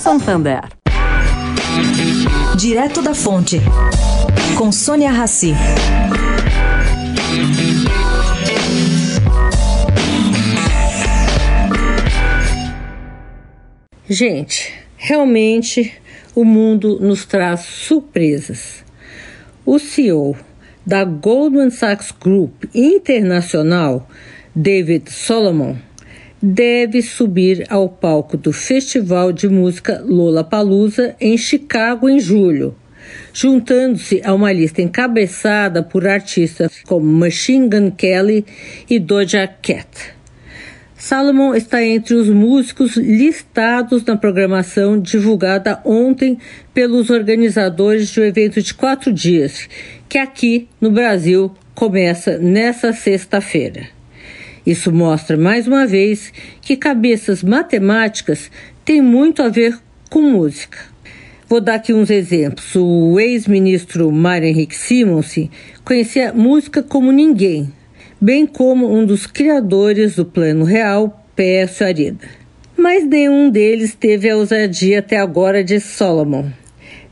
Santander. Direto da Fonte, com Sônia Rassi. Gente, realmente o mundo nos traz surpresas. O CEO da Goldman Sachs Group Internacional, David Solomon, deve subir ao palco do Festival de Música Lollapalooza em Chicago em julho, juntando-se a uma lista encabeçada por artistas como Machine Gun Kelly e Doja Cat. Salomon está entre os músicos listados na programação divulgada ontem pelos organizadores de um evento de quatro dias, que aqui no Brasil começa nesta sexta-feira. Isso mostra mais uma vez que cabeças matemáticas têm muito a ver com música. Vou dar aqui uns exemplos. O ex-ministro Mário Henrique Simonsen conhecia música como ninguém, bem como um dos criadores do Plano Real, Pércio Arida. Mas nenhum deles teve a ousadia até agora de Solomon.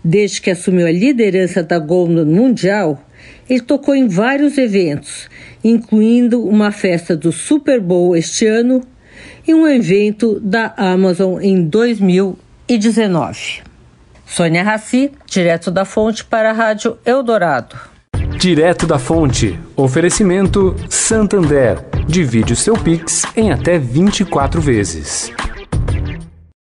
Desde que assumiu a liderança da Goldman Mundial, ele tocou em vários eventos, incluindo uma festa do Super Bowl este ano e um evento da Amazon em 2019. Sônia Raci, direto da fonte para a Rádio Eldorado. Direto da fonte. Oferecimento Santander. Divide o seu Pix em até 24 vezes.